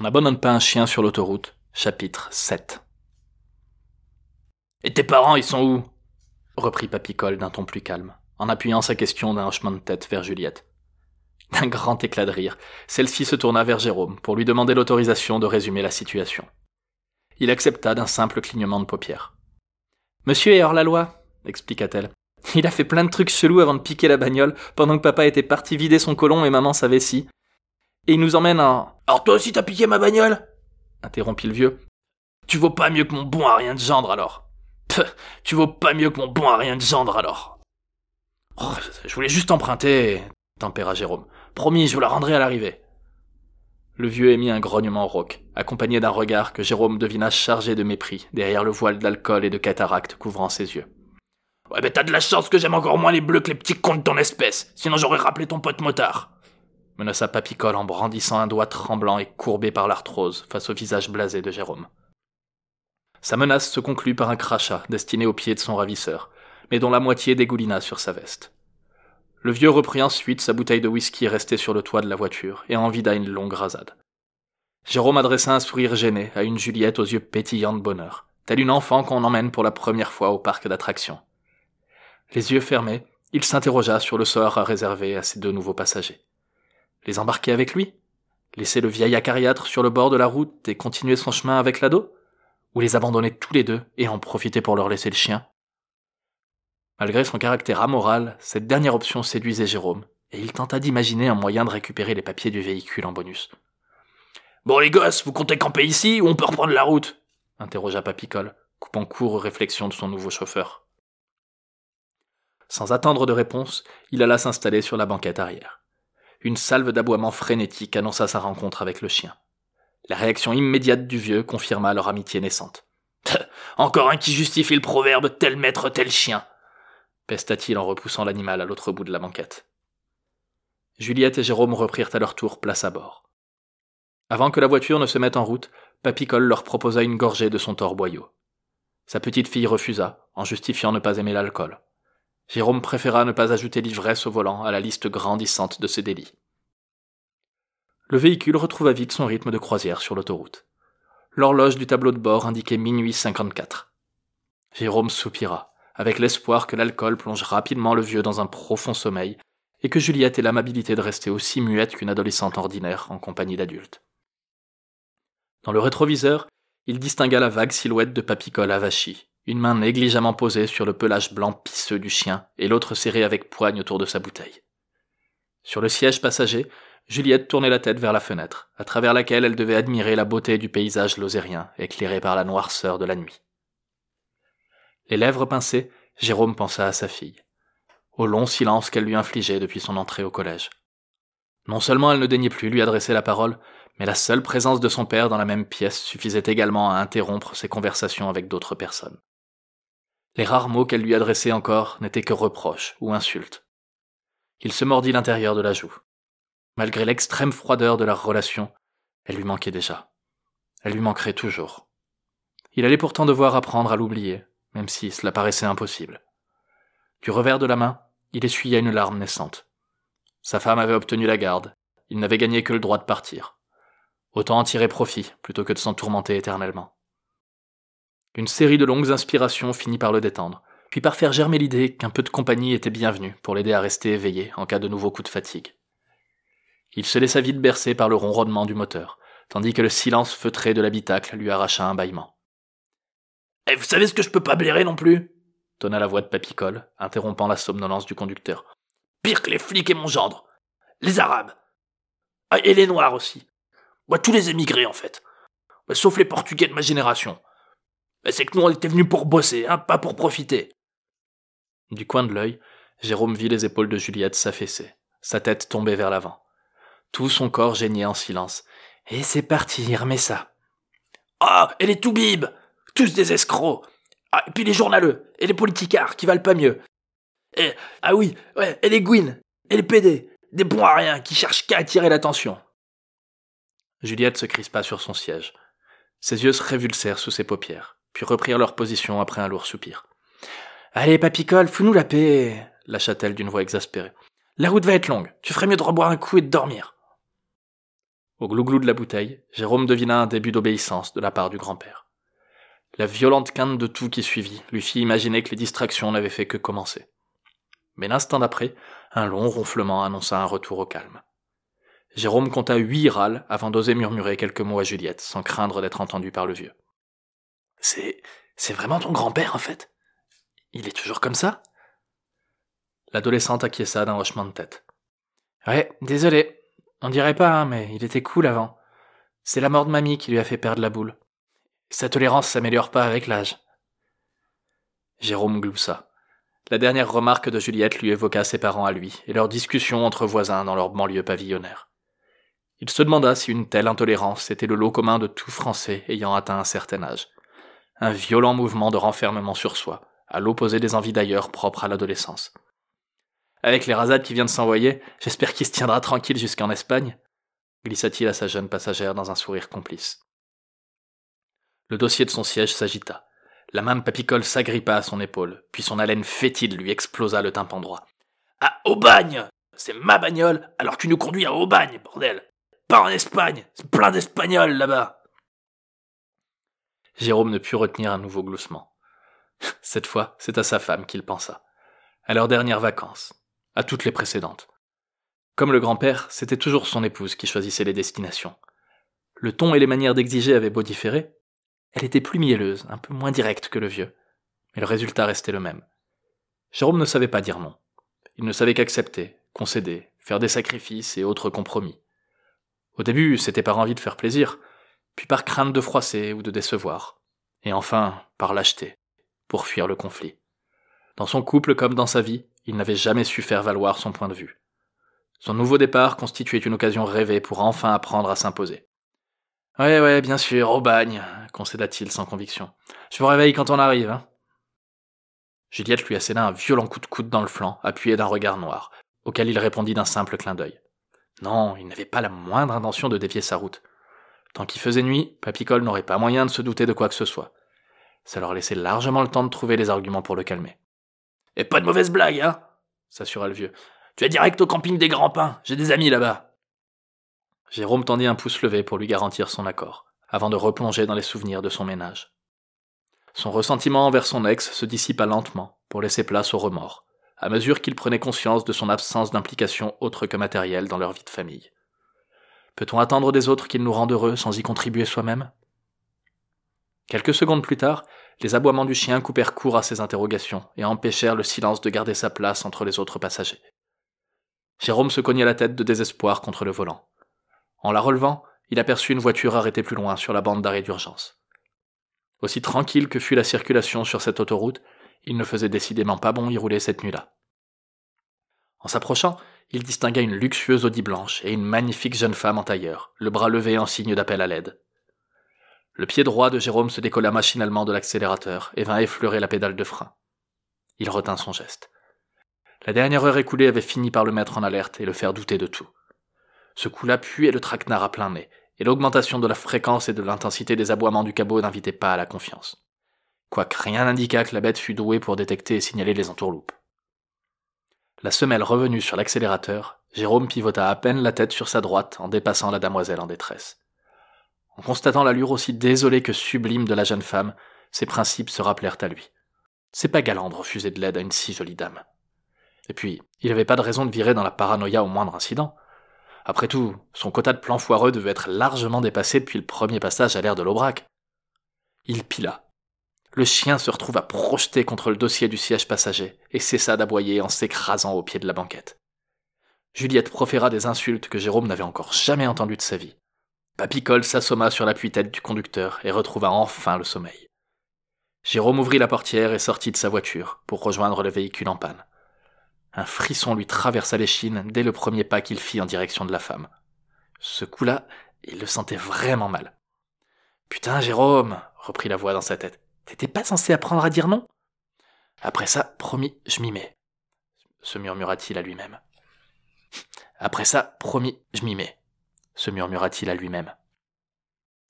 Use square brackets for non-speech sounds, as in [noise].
On n'abandonne pas un chien sur l'autoroute, chapitre 7. Et tes parents, ils sont où? reprit Papicole d'un ton plus calme, en appuyant sa question d'un hochement de tête vers Juliette. D'un grand éclat de rire, celle-ci se tourna vers Jérôme pour lui demander l'autorisation de résumer la situation. Il accepta d'un simple clignement de paupières. Monsieur est hors la loi, expliqua-t-elle. Il a fait plein de trucs chelous avant de piquer la bagnole, pendant que papa était parti vider son colon et maman sa vessie. Et il nous emmène en... Alors toi aussi t'as piqué ma bagnole? interrompit le vieux. Tu vaux pas mieux que mon bon à rien de gendre alors. tu vaux pas mieux que mon bon à rien de gendre alors. Oh, je voulais juste emprunter, tempéra Jérôme. Promis, je vous la rendrai à l'arrivée. Le vieux émit un grognement rauque, accompagné d'un regard que Jérôme devina chargé de mépris derrière le voile d'alcool et de cataracte couvrant ses yeux. Ouais, mais t'as de la chance que j'aime encore moins les bleus que les petits contes de ton espèce, sinon j'aurais rappelé ton pote motard. Menaça Papicole en brandissant un doigt tremblant et courbé par l'arthrose face au visage blasé de Jérôme. Sa menace se conclut par un crachat destiné au pied de son ravisseur, mais dont la moitié dégoulina sur sa veste. Le vieux reprit ensuite sa bouteille de whisky restée sur le toit de la voiture et en vida une longue rasade. Jérôme adressa un sourire gêné à une Juliette aux yeux pétillants de bonheur, telle une enfant qu'on emmène pour la première fois au parc d'attractions. Les yeux fermés, il s'interrogea sur le sort à réserver à ses deux nouveaux passagers. Les embarquer avec lui? Laisser le vieil acariâtre sur le bord de la route et continuer son chemin avec l'ado? Ou les abandonner tous les deux et en profiter pour leur laisser le chien? Malgré son caractère amoral, cette dernière option séduisait Jérôme, et il tenta d'imaginer un moyen de récupérer les papiers du véhicule en bonus. Bon les gosses, vous comptez camper ici ou on peut reprendre la route? interrogea Papicole, coupant court aux réflexions de son nouveau chauffeur. Sans attendre de réponse, il alla s'installer sur la banquette arrière. Une salve d'aboiements frénétiques annonça sa rencontre avec le chien. La réaction immédiate du vieux confirma leur amitié naissante. [laughs] Encore un qui justifie le proverbe tel maître, tel chien pesta-t-il en repoussant l'animal à l'autre bout de la banquette. Juliette et Jérôme reprirent à leur tour place à bord. Avant que la voiture ne se mette en route, Papicole leur proposa une gorgée de son torboyau. Sa petite fille refusa, en justifiant ne pas aimer l'alcool. Jérôme préféra ne pas ajouter l'ivresse au volant à la liste grandissante de ses délits. Le véhicule retrouva vite son rythme de croisière sur l'autoroute. L'horloge du tableau de bord indiquait minuit cinquante-quatre. Jérôme soupira, avec l'espoir que l'alcool plonge rapidement le vieux dans un profond sommeil, et que Juliette ait l'amabilité de rester aussi muette qu'une adolescente ordinaire en compagnie d'adultes. Dans le rétroviseur, il distingua la vague silhouette de Papicole avachi, une main négligemment posée sur le pelage blanc pisseux du chien et l'autre serrée avec poigne autour de sa bouteille. Sur le siège passager, Juliette tournait la tête vers la fenêtre, à travers laquelle elle devait admirer la beauté du paysage lozérien, éclairé par la noirceur de la nuit. Les lèvres pincées, Jérôme pensa à sa fille, au long silence qu'elle lui infligeait depuis son entrée au collège. Non seulement elle ne daignait plus lui adresser la parole, mais la seule présence de son père dans la même pièce suffisait également à interrompre ses conversations avec d'autres personnes. Les rares mots qu'elle lui adressait encore n'étaient que reproches ou insultes. Il se mordit l'intérieur de la joue. Malgré l'extrême froideur de leur relation, elle lui manquait déjà. Elle lui manquerait toujours. Il allait pourtant devoir apprendre à l'oublier, même si cela paraissait impossible. Du revers de la main, il essuya une larme naissante. Sa femme avait obtenu la garde, il n'avait gagné que le droit de partir. Autant en tirer profit plutôt que de s'en tourmenter éternellement. Une série de longues inspirations finit par le détendre, puis par faire germer l'idée qu'un peu de compagnie était bienvenue pour l'aider à rester éveillé en cas de nouveau coup de fatigue. Il se laissa vite bercer par le ronronnement du moteur, tandis que le silence feutré de l'habitacle lui arracha un bâillement. Eh, vous savez ce que je peux pas blairer non plus tonna la voix de Papicole, interrompant la somnolence du conducteur. Pire que les flics et mon gendre. Les Arabes. Ah, et les Noirs aussi. Moi, tous les émigrés, en fait. sauf les Portugais de ma génération. C'est que nous, on était venus pour bosser, hein, pas pour profiter. Du coin de l'œil, Jérôme vit les épaules de Juliette s'affaisser, sa tête tombée vers l'avant. Tout son corps geignait en silence. Et c'est parti, remets ça. Ah, et les toubibs Tous des escrocs Ah, et puis les journaleux, et les politicards qui valent pas mieux. Et, ah oui, ouais, et les gouines, et les pédés, des bons à rien qui cherchent qu'à attirer l'attention. Juliette se crispa sur son siège. Ses yeux se révulsèrent sous ses paupières, puis reprirent leur position après un lourd soupir. Allez, papicole, fous-nous la paix, lâcha-t-elle d'une voix exaspérée. La route va être longue, tu ferais mieux de reboire un coup et de dormir. Au glouglou de la bouteille, Jérôme devina un début d'obéissance de la part du grand-père. La violente quinte de tout qui suivit lui fit imaginer que les distractions n'avaient fait que commencer. Mais l'instant d'après, un long ronflement annonça un retour au calme. Jérôme compta huit râles avant d'oser murmurer quelques mots à Juliette, sans craindre d'être entendu par le vieux. C'est. c'est vraiment ton grand-père, en fait? Il est toujours comme ça? L'adolescente acquiesça d'un hochement de tête. Ouais, désolé. On dirait pas, hein, mais il était cool avant. C'est la mort de mamie qui lui a fait perdre la boule. Sa tolérance s'améliore pas avec l'âge. Jérôme gloussa. La dernière remarque de Juliette lui évoqua ses parents à lui et leur discussion entre voisins dans leur banlieue pavillonnaire. Il se demanda si une telle intolérance était le lot commun de tout Français ayant atteint un certain âge. Un violent mouvement de renfermement sur soi, à l'opposé des envies d'ailleurs propres à l'adolescence. Avec les rasades qui vient de s'envoyer, j'espère qu'il se tiendra tranquille jusqu'en Espagne, glissa-t-il à sa jeune passagère dans un sourire complice. Le dossier de son siège s'agita. La main de Papicole s'agrippa à son épaule, puis son haleine fétide lui explosa le tympan droit. À Aubagne C'est ma bagnole, alors tu nous conduis à Aubagne, bordel pas en Espagne, c'est plein d'Espagnols là-bas. Jérôme ne put retenir un nouveau gloussement. [laughs] Cette fois, c'est à sa femme qu'il pensa. À leurs dernières vacances, à toutes les précédentes. Comme le grand-père, c'était toujours son épouse qui choisissait les destinations. Le ton et les manières d'exiger avaient beau différer, elle était plus mielleuse, un peu moins directe que le vieux, mais le résultat restait le même. Jérôme ne savait pas dire non. Il ne savait qu'accepter, concéder, faire des sacrifices et autres compromis. Au début, c'était par envie de faire plaisir, puis par crainte de froisser ou de décevoir, et enfin par lâcheté, pour fuir le conflit. Dans son couple comme dans sa vie, il n'avait jamais su faire valoir son point de vue. Son nouveau départ constituait une occasion rêvée pour enfin apprendre à s'imposer. Ouais, ouais, bien sûr, au bagne, concéda-t-il sans conviction. Je vous réveille quand on arrive, hein. Juliette lui asséna un violent coup de coude dans le flanc, appuyé d'un regard noir, auquel il répondit d'un simple clin d'œil. Non, il n'avait pas la moindre intention de dévier sa route. Tant qu'il faisait nuit, Papicole n'aurait pas moyen de se douter de quoi que ce soit. Ça leur laissait largement le temps de trouver les arguments pour le calmer. Et pas de mauvaise blague, hein s'assura le vieux. Tu es direct au camping des Grands Pins, j'ai des amis là-bas. Jérôme tendit un pouce levé pour lui garantir son accord, avant de replonger dans les souvenirs de son ménage. Son ressentiment envers son ex se dissipa lentement pour laisser place au remords, à mesure qu'il prenait conscience de son absence d'implication autre que matérielle dans leur vie de famille. Peut-on attendre des autres qu'ils nous rendent heureux sans y contribuer soi-même? Quelques secondes plus tard, les aboiements du chien coupèrent court à ses interrogations et empêchèrent le silence de garder sa place entre les autres passagers. Jérôme se cogna la tête de désespoir contre le volant. En la relevant, il aperçut une voiture arrêtée plus loin sur la bande d'arrêt d'urgence. Aussi tranquille que fut la circulation sur cette autoroute, il ne faisait décidément pas bon y rouler cette nuit-là. En s'approchant, il distingua une luxueuse Audi blanche et une magnifique jeune femme en tailleur, le bras levé en signe d'appel à l'aide. Le pied droit de Jérôme se décolla machinalement de l'accélérateur et vint effleurer la pédale de frein. Il retint son geste. La dernière heure écoulée avait fini par le mettre en alerte et le faire douter de tout. Ce coup-là puait le traquenard à plein nez, et l'augmentation de la fréquence et de l'intensité des aboiements du cabot n'invitait pas à la confiance quoique rien n'indiqua que la bête fût douée pour détecter et signaler les entourloupes. La semelle revenue sur l'accélérateur, Jérôme pivota à peine la tête sur sa droite en dépassant la damoiselle en détresse. En constatant l'allure aussi désolée que sublime de la jeune femme, ses principes se rappelèrent à lui. C'est pas galant de refuser de l'aide à une si jolie dame. Et puis, il n'avait pas de raison de virer dans la paranoïa au moindre incident. Après tout, son quota de plans foireux devait être largement dépassé depuis le premier passage à l'air de l'Aubrac. Il pila, le chien se retrouva projeté contre le dossier du siège passager et cessa d'aboyer en s'écrasant au pied de la banquette. Juliette proféra des insultes que Jérôme n'avait encore jamais entendues de sa vie. Papicole s'assomma sur l'appui-tête du conducteur et retrouva enfin le sommeil. Jérôme ouvrit la portière et sortit de sa voiture pour rejoindre le véhicule en panne. Un frisson lui traversa l'échine dès le premier pas qu'il fit en direction de la femme. Ce coup-là, il le sentait vraiment mal. Putain, Jérôme, reprit la voix dans sa tête. T'étais pas censé apprendre à dire non? Après ça, promis, je m'y mets, se murmura-t-il à lui-même. Après ça, promis, je m'y mets, se murmura-t-il à lui-même.